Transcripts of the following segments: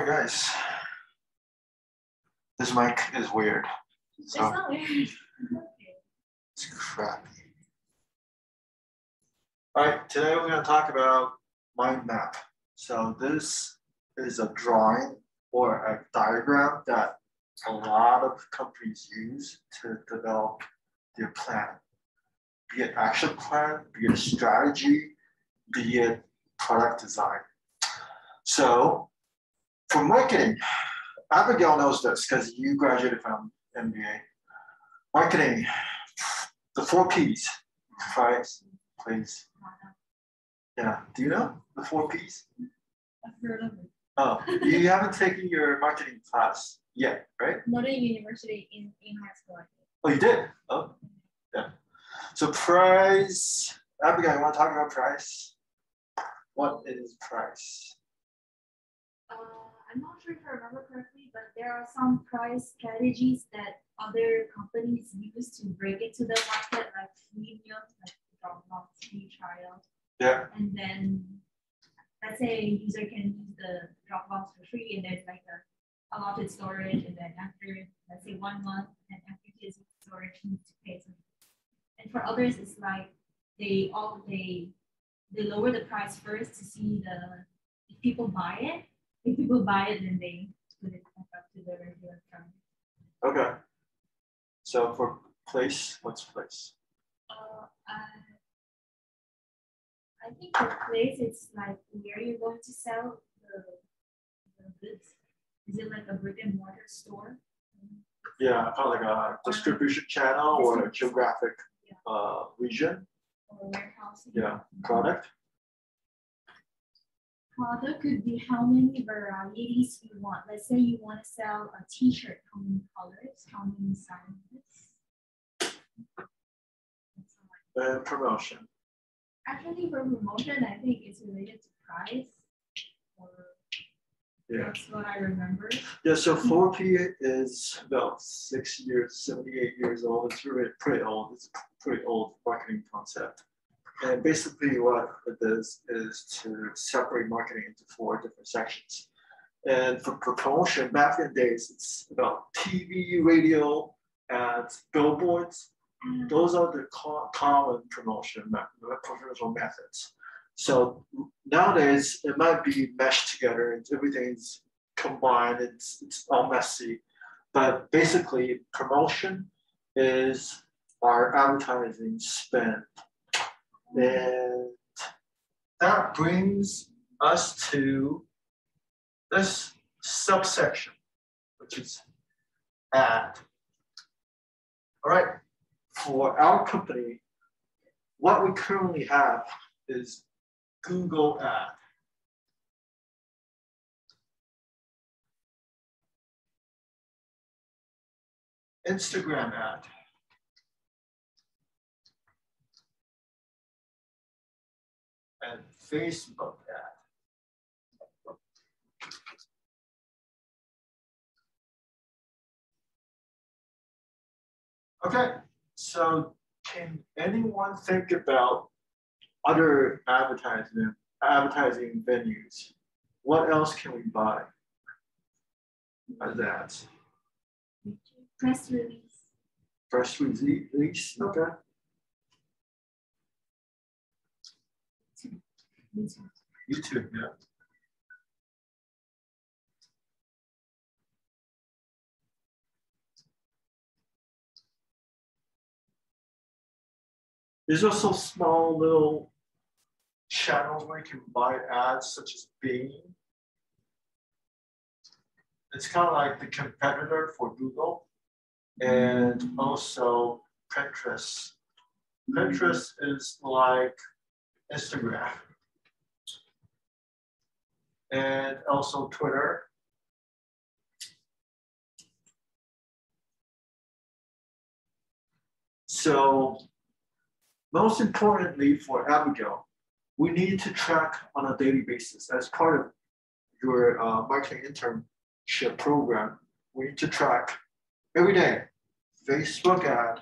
right, guys. This mic is weird. So It's weird. it's crappy. All right, today we're going to talk about mind map. So this is a drawing or a diagram that a lot of companies use to develop their plan, be it action plan, be it strategy, be it product design. So for marketing, Abigail knows this because you graduated from MBA. Marketing, the four P's, price, place. Yeah, do you know the four P's? I've heard of it. Oh, you haven't taken your marketing class yet, right? Not in university, in, in high school. Oh, you did? Oh, yeah. So price, Abigail, you want to talk about price? What is price? Uh, I'm not sure if I remember correctly, but there are some price strategies that other companies use to break into the market, like freemium, like Dropbox free trial. Yeah. And then let's say a user can use the Dropbox for free and there's like a allotted storage and then after let's say one month and after his storage needs to pay something. And for others it's like they all they they lower the price first to see the if people buy it. If people buy it then they put it back up to the regular price. Okay. So for place, what's place? Uh, I, I think the place it's like where you're going to sell the, the goods. Is it like a brick and mortar store? Yeah, kind of like a distribution channel or a geographic Yeah. uh, region. Or warehouse? Yeah, product. Product could be how many varieties you want. Let's say you want to sell a t-shirt, how many colors, how many sizes? That's all I- And promotion. Actually, for promotion, I think it's related to price. Or Yeah. that's what I remember. Yeah, so 4P is about six years, 78 years old. It's really pretty old. It's a pretty old marketing concept. And basically what it does is to separate marketing into four different sections. And for promotion, back in the days, it's about TV, radio, ads, billboards. Mm-hmm. Those are the co- common promotion, promotional methods. So nowadays, it might be meshed together and everything's combined, it's, it's all messy. But basically, promotion is our advertising spend. And that brings us to this subsection, which is ad. All right, for our company, what we currently have is Google ad. Instagram ad. And Facebook ad. Okay, so can anyone think about other advertising advertising venues? What else can we buy as ads? Press release. Press release, okay. YouTube. YouTube, yeah. There's also small little channels where you can buy ads such as Bing. It's kind of like the competitor for Google and also Pinterest. Pinterest is like Instagram and also Twitter. So most importantly for Abigail, we need to track on a daily basis as part of your uh, marketing internship program. We need to track every day, Facebook ad,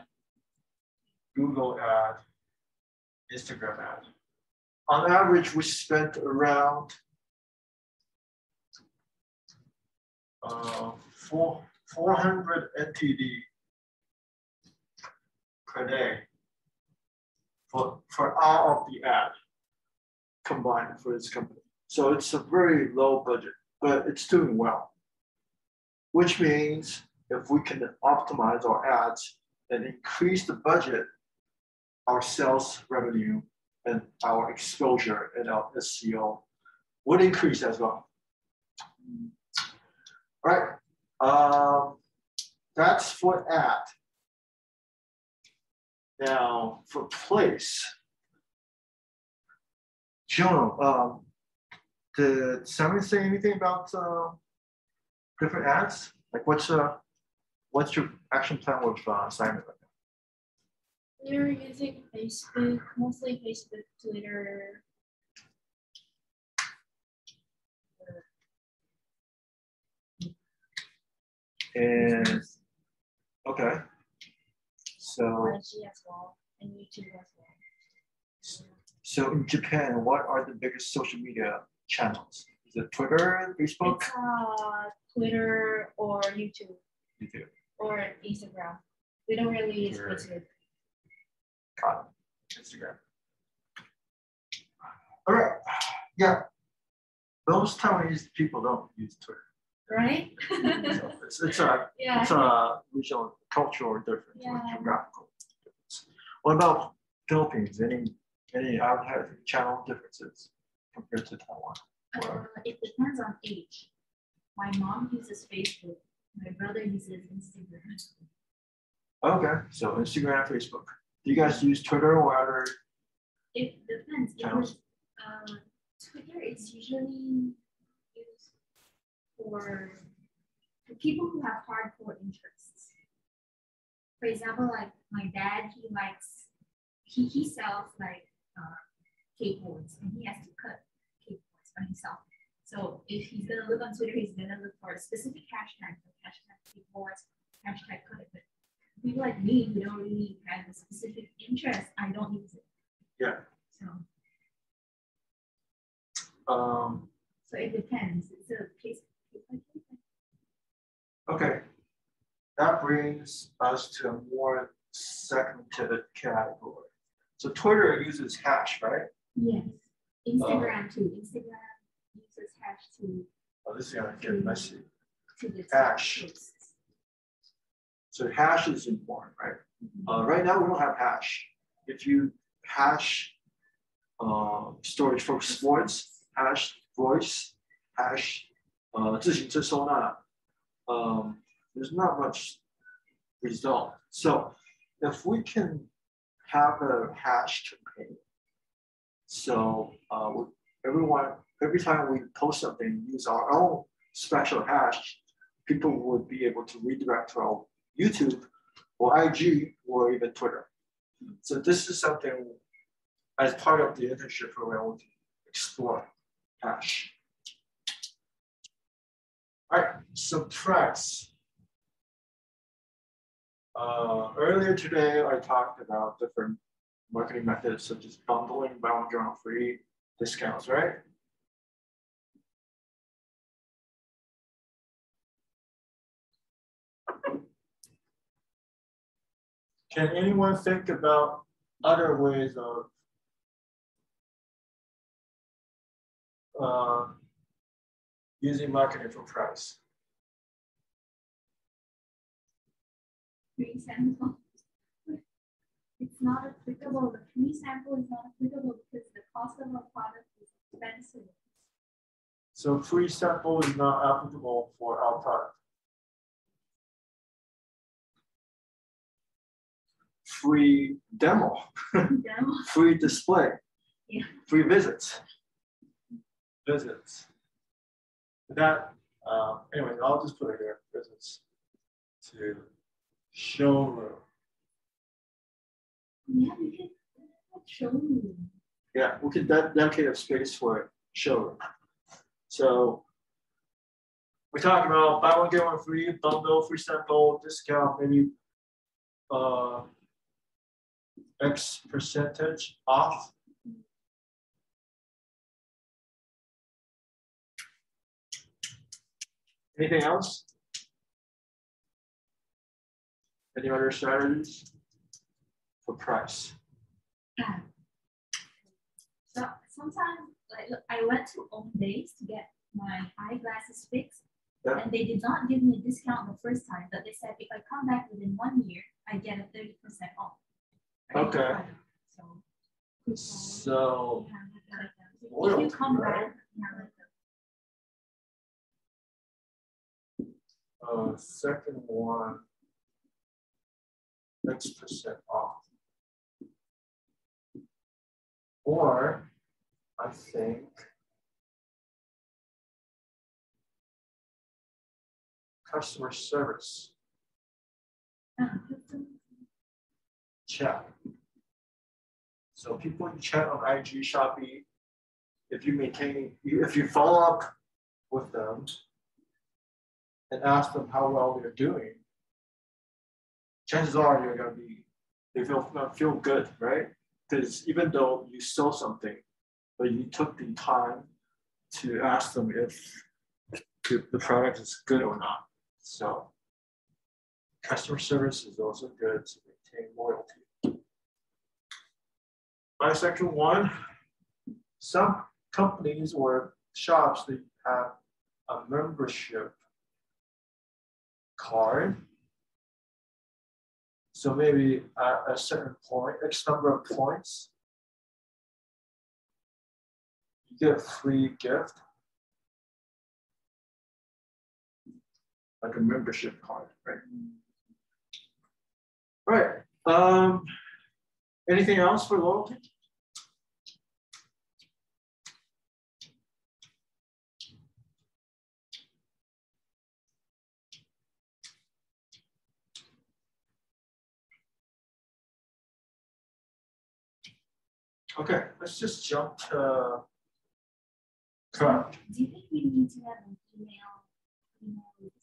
Google ad, Instagram ad. On average, we spent around uh, four, 400 NTD per day for, for all of the ad combined for this company. So it's a very low budget, but it's doing well. Which means if we can optimize our ads and increase the budget, our sales revenue and our exposure and our SEO would increase as well. All right, um, that's for ad. Now for place, Joan, um, did Simon say anything about uh, different ads? Like what's uh, what's your action plan with uh, Simon? We're using Facebook, mostly Facebook, Twitter. And okay, so as well, and YouTube as well. so in Japan, what are the biggest social media channels? Is it Twitter, Facebook? It's uh, Twitter or YouTube YouTube. or Instagram. We don't really use Twitter. Facebook. Got it. Instagram. All right. Yeah. Most Taiwanese people don't use Twitter. Right? So it's, it's a yeah. it's a regional cultural difference Yeah. geographical difference. What about Philippines? Any any advertising channel differences compared to Taiwan? Uh, it depends on age. My mom uses Facebook. My brother uses Instagram. Okay, so Instagram, Facebook. Do you guys use Twitter or other? It depends. It was, uh, Twitter is usually for, people who have hardcore interests. For example, like my dad, he likes, he, he sells like uh, skateboards and he has to cut skateboards by himself. So if he's gonna look on Twitter, he's gonna look for a specific hashtag, like hashtag skateboards, hashtag cut it. But people like me who don't really have a specific interest, I don't use it. Yeah. So, Um, so it depends. It's a case, case by case. okay. That brings us to a more segmented category. So Twitter uses hash, right? Yes. Instagram too. Instagram uses hash to Oh, this is gonna get messy. to the Hash. posts. So hash is important, right? Uh, right now, we don't have hash. If you hash uh, storage for sports, hash voice, hash uh, 自行车收纳, um, there's not much result. So if we can have a hash campaign, so uh, everyone, every time we post something, use our own special hash, people would be able to redirect to our YouTube or IG or even Twitter. So this is something as part of the internship program we can explore hash. So. Uh, earlier today, I talked about different marketing methods such as bundling, one get free discounts, right? Can anyone think about other ways of uh, using marketing for price? Free sample. It's not applicable. The free sample is not applicable because the cost of a product is expensive. So free sample is not applicable for our product. Free demo, Demo. free display. Yeah. Free visits. Visits. That, uh, anyway, I'll just put it here, visits to showroom. Yeah, we can show you. Yeah, we could de- dedicate a space for showroom. So we talked about buy one, get one free, bundle, free sample, discount, maybe uh, X percentage off. Anything else? Any other strategies for price? So sometimes, like, look, I went to Owndays to get my eyeglasses fixed. Yeah. And they did not give me a discount the first time, but they said if I come back within one year, I get a thirty percent off. Okay. So. So, yeah. If you come right? back, yeah, like that. uh, second one, percent off. Or, I think. Customer service chat. So people you chat on IG, Shopee, if you maintain, if you follow up with them and ask them how well they're doing, chances are you're gonna be, they feel, feel good, right? Because even though you sell something, but you took the time to ask them if the the product is good or not. So customer service is also good to maintain loyalty. My section one, some companies or shops that have a membership card. So maybe at a certain point, X number of points, you get a free gift. Like a membership card, right? Right, um, anything else for loyalty? Okay, let's just jump to correct Do you think we need to have an email, email list,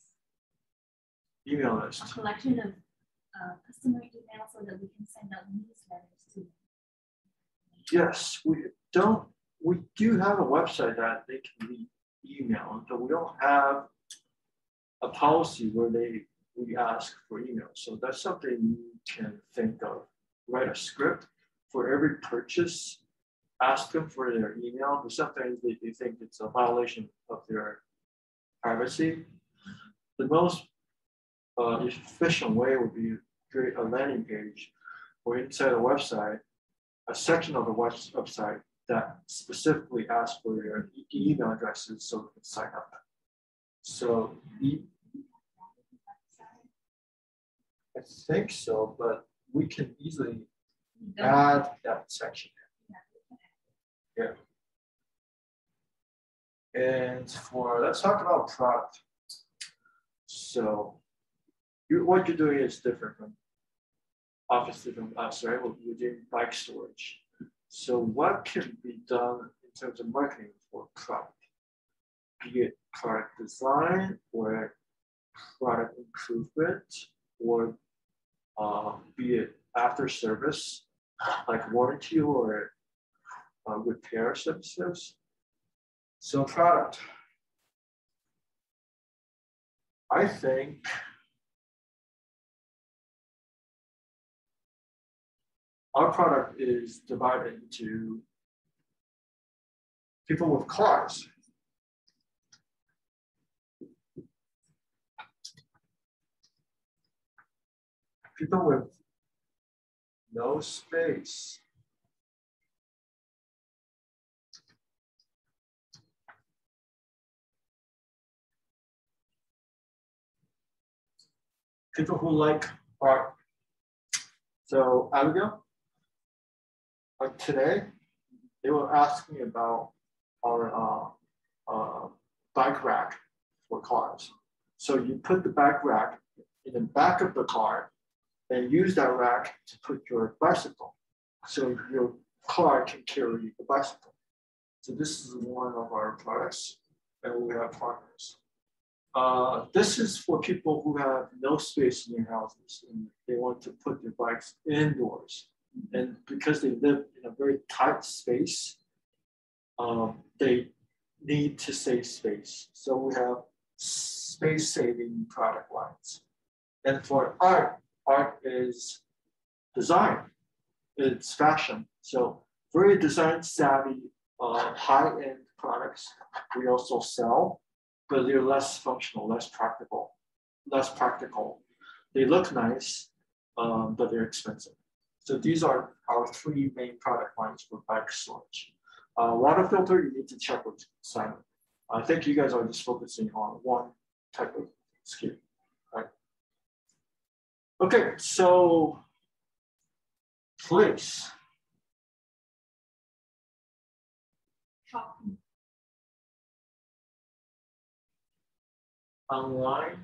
email a collection of uh, customer emails so that we can send out newsletters to them? Yes, we don't, we do have a website that they can be emailed, but we don't have a policy where they, we ask for email. So that's something you can think of. Write a script for every purchase, ask them for their email, but sometimes they, they think it's a violation of their privacy. The most uh, efficient way would be create a landing page or inside a website a section of the website that specifically asks for your e- email addresses so you can sign up. So e- I think so, but we can easily add that section. Yeah. And for, let's talk about product. So you, what you're doing is different from, obviously from us, right? We're we're doing bike storage. So what can be done in terms of marketing for product? Be it product design or product improvement or uh, be it after service, like warranty or uh, repair services. So product. I think our product is divided into people with cars. People with no space. People who like art. So Abigail, like today, they were asking about our uh, uh, bike rack for cars. So you put the bike rack in the back of the car and use that rack to put your bicycle. So your car can carry the bicycle. So this is one of our products and we have partners. Uh, this is for people who have no space in their houses and they want to put their bikes indoors. And because they live in a very tight space, um, they need to save space. So we have space-saving product lines. And for art, art is design, it's fashion. So very design savvy, uh, high-end products we also sell, but they're less functional, less practical, less practical. They look nice, um, but they're expensive. So these are our three main product lines for bike storage. Uh, water filter, you need to check with Simon. I think you guys are just focusing on one type of right? Okay, so place. Shopping. Online.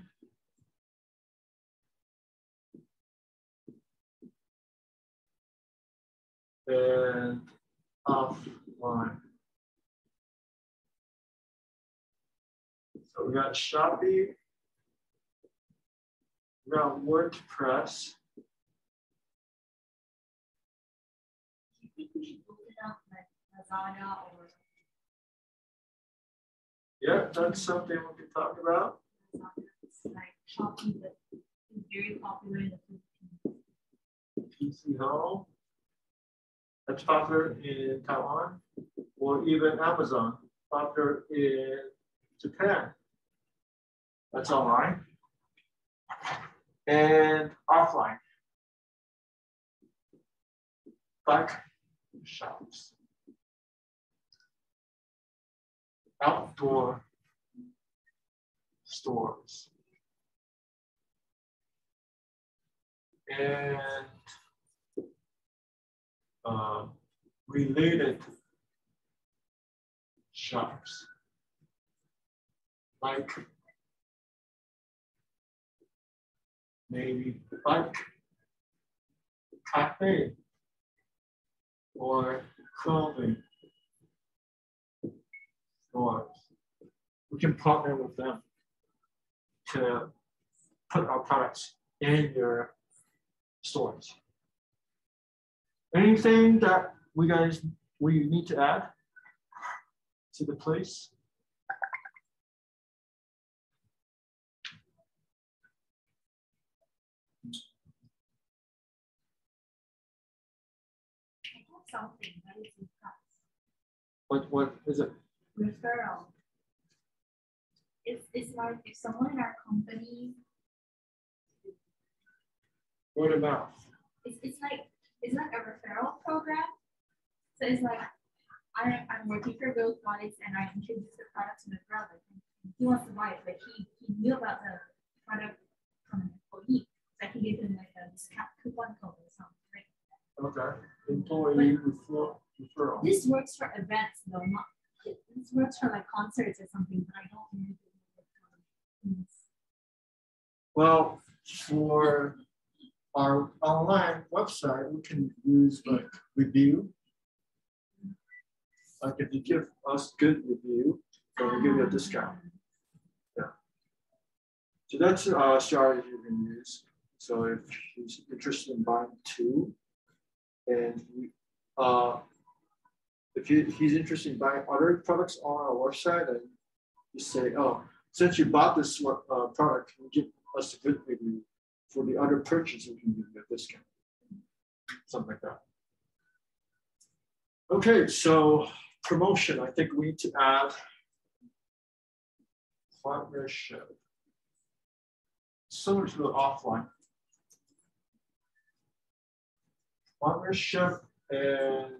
And offline. So we got Shopee, we got WordPress. Do you think we should open up like Lazada or Yeah, that's something we can talk about. Very popular in the PChome. That's popular in Taiwan, or even Amazon, popular in Japan. That's online. And offline. Bike shops. Outdoor stores. And uh, related shops like maybe bike cafe or clothing stores. We can partner with them to put our products in your stores. Anything that we guys we need to add to the place? I have something that is in class. What what is it? referral. It's, it's like if someone in our company, Word of mouth. it's, it's like, it's like a referral program. So it's like, I, I'm working for Bill Products and I introduced the product to my brother. and He wants to buy it, but he, he knew about the product from an employee. So I can give him like a discount coupon code or something. Right? Okay. Employee refer- referral. This works for events though, not, this works for like concerts or something, but I don't know. if it works for things. Well, for our online website, we can use like review. Like if you give us good review, then we give you a ah. discount. Yeah. So that's a strategy you can use. So if he's interested in buying two, and uh, if he, he's interested in buying other products on our website, then you say, oh, since you bought this uh, product, can you give us a good review for the other purchase? We can give you a discount, something like that. Okay, so promotion. I think we need to add partnership similar to the offline. Partnership and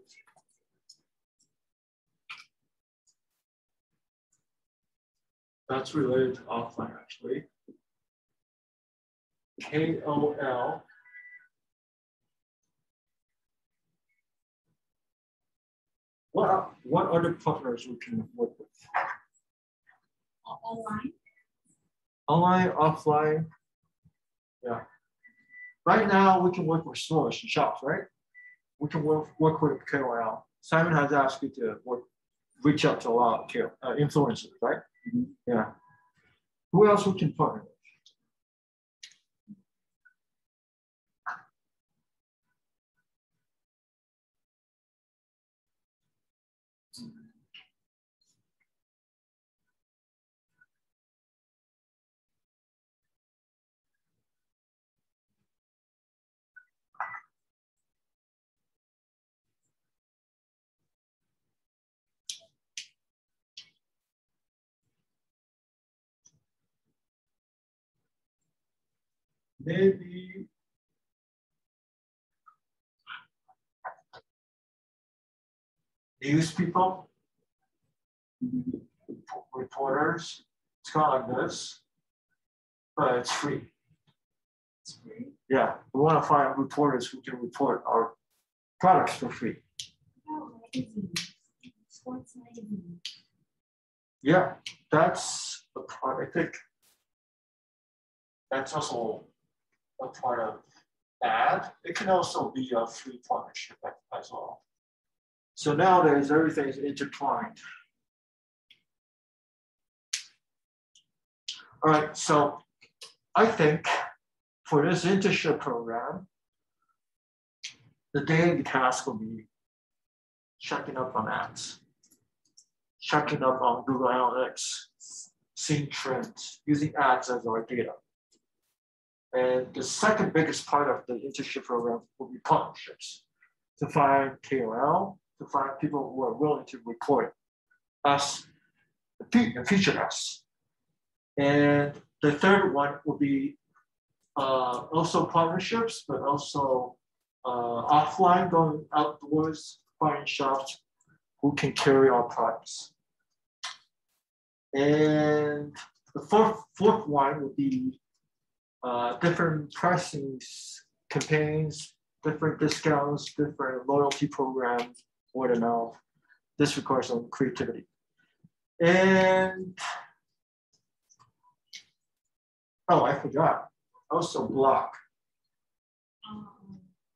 that's related to offline actually. KOL. What, are- what other partners we can work with? Online. Online, offline. Yeah. Right now, we can work with stores and shops, right? We can work, work with KOL. Simon has asked you to work, reach out to a lot of KOL, uh, influencers, right? Yeah. Who else we can partner with? Maybe news people, reporters. It's kind of like this, but it's free. It's free. Yeah, we want to find reporters who can report our products for free. Magazines, sports magazines. Yeah, that's a part, I think. That's also a part of ad. It can also be a free partnership as well. So nowadays, everything is intertwined. All right, so I think for this internship program, the daily task will be checking up on ads, checking up on Google Analytics, seeing trends, using ads as our data. And the second biggest part of the internship program will be partnerships to find KOL, to find people who are willing to report us, feature us. And the third one will be uh, also partnerships, but also uh, offline, going outdoors, finding shops who can carry our products. And the fourth, fourth one would be uh, different pricing campaigns, different discounts, different loyalty programs, word of mouth. This requires some creativity. And oh, I forgot. Also blog Um,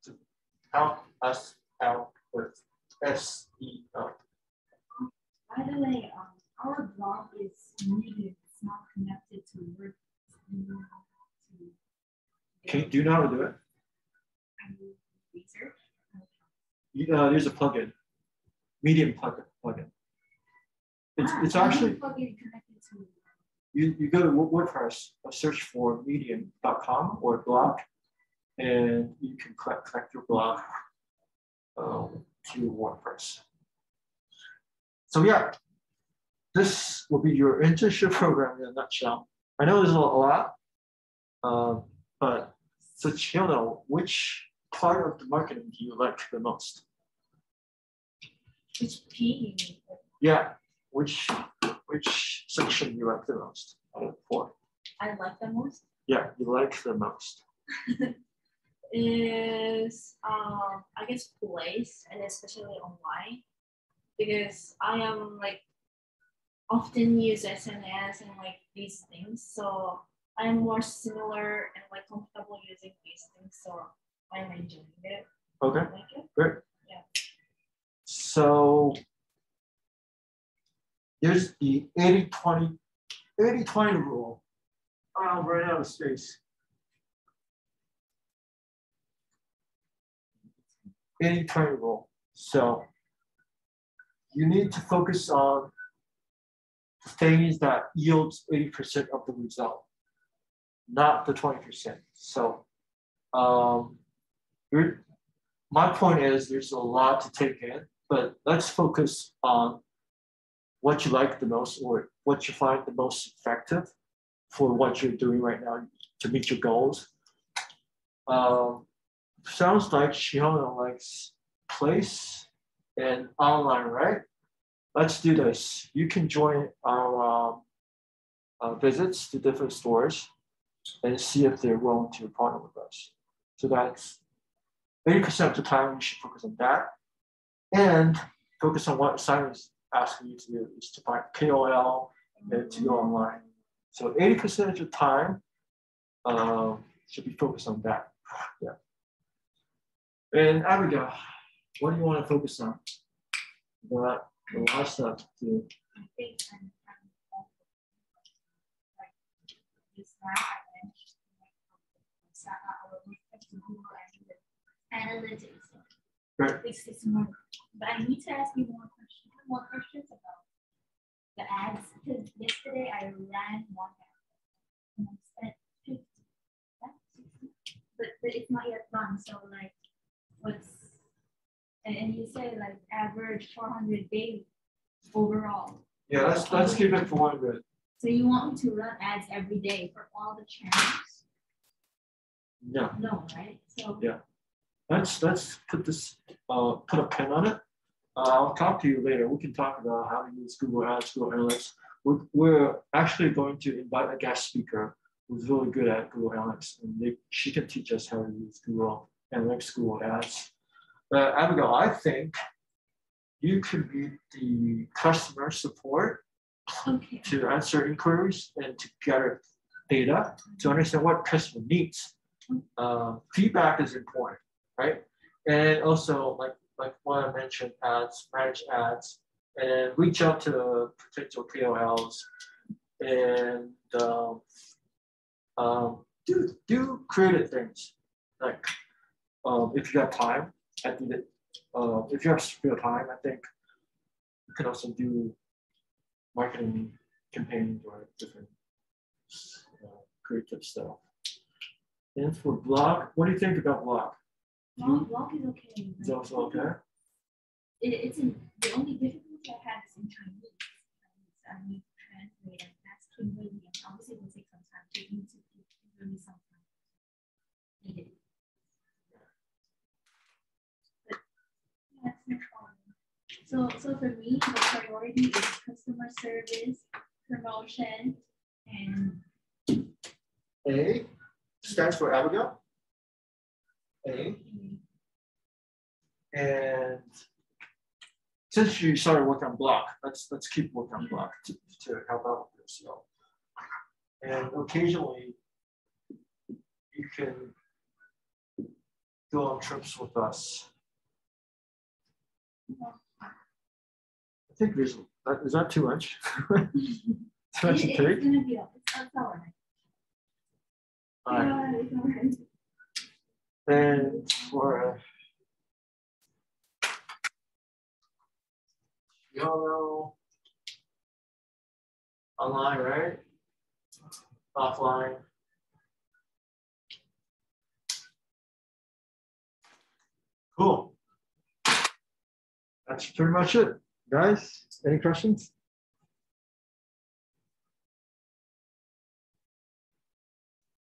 to help us out with SEO. by the way, um, our blog is medium, it's not connected to WordPress. You know how to Can do you know how to do it? You, uh, there's a plugin, Medium plugin. plugin. It's, Ah, it's actually you connected to. you, you go to WordPress, uh, search for medium.com or blog, and you can collect, collect your blog um, to WordPress. So yeah, this will be your internship program in a nutshell. I know there's a lot, um, but so Chino, which part of the marketing do you like the most? Which P? Yeah, which which section you like the most out of the four? I like the most Yeah, you like the most. is um I guess place and especially online because I am like often use SNS and like these things so I'm more similar and like comfortable using these things so I'm enjoying it. Okay. Like it. Great. Yeah. So there's the 80 20 80 20 rule. Oh, I'm running out of space. 80 20 rule. So you need to focus on the things that yields 80% of the result, not the 20%. So um, my point is there's a lot to take in, but let's focus on what you like the most or what you find the most effective for what you're doing right now to meet your goals. Um, sounds like Shiona likes place and online, right? Let's do this. You can join our um, uh, visits to different stores and see if they're willing to partner with us. So that's 80% of the time you should focus on that and focus on what Simon is asking you to do is to find KOL and to go online. So 80% of your time um, should be focused on that. Yeah. And Abigail, what do you want to focus on? The, the last step to I think I'm, I'm also like this lab I mentioned, like, so I will look at the Google Analytics. Right. It's, it's more, but I need to ask you more questions, more questions about the ads, because yesterday I ran one ad. And I spent fifty, yeah, 60, but, but it's not yet done, so like, what's, and, and you say like average four hundred daily overall. yeah, let's let's keep it 400. So you want me to run ads every day for all the channels? Yeah, No, right? So Yeah. let's let's put this uh put a pin on it. Uh, I'll talk to you later. We can talk about how to use Google Ads, Google Analytics. We're, we're actually going to invite a guest speaker who's really good at Google Analytics, and they, she can teach us how to use Google Analytics, Google Ads. But Abigail, I think you could be the customer support okay. to answer inquiries and to gather data to understand what customer needs. Um, feedback is important, right? And also, like like what I mentioned, ads, manage ads, and reach out to potential KOLs, and um, um, do do creative things. Like um, if you have time, I think that uh, if you have spare time, I think you can also do marketing campaigns or different uh, creative stuff. And for blog, what do you think about blog? Blog, blog is okay. It's also okay? It, it's in, the only difficulty I have is in Chinese. I need to translate and that's Kimberly, and obviously it will take some time to need to give Kimberly some time. Needed. But that's no problem. So, so for me, the priority is customer service, promotion, and A stands for Abigail. A. And since you started working on blog, let's let's keep working on blog to, to help out with this. So, and occasionally you can go on trips with us. I think there's that is that too much? too much to it- take? it's gonna be, it's, it's all right. All right. Yeah, it's all right. And for uh, you all know online, right? Offline. Cool. That's pretty much it. Guys, any questions?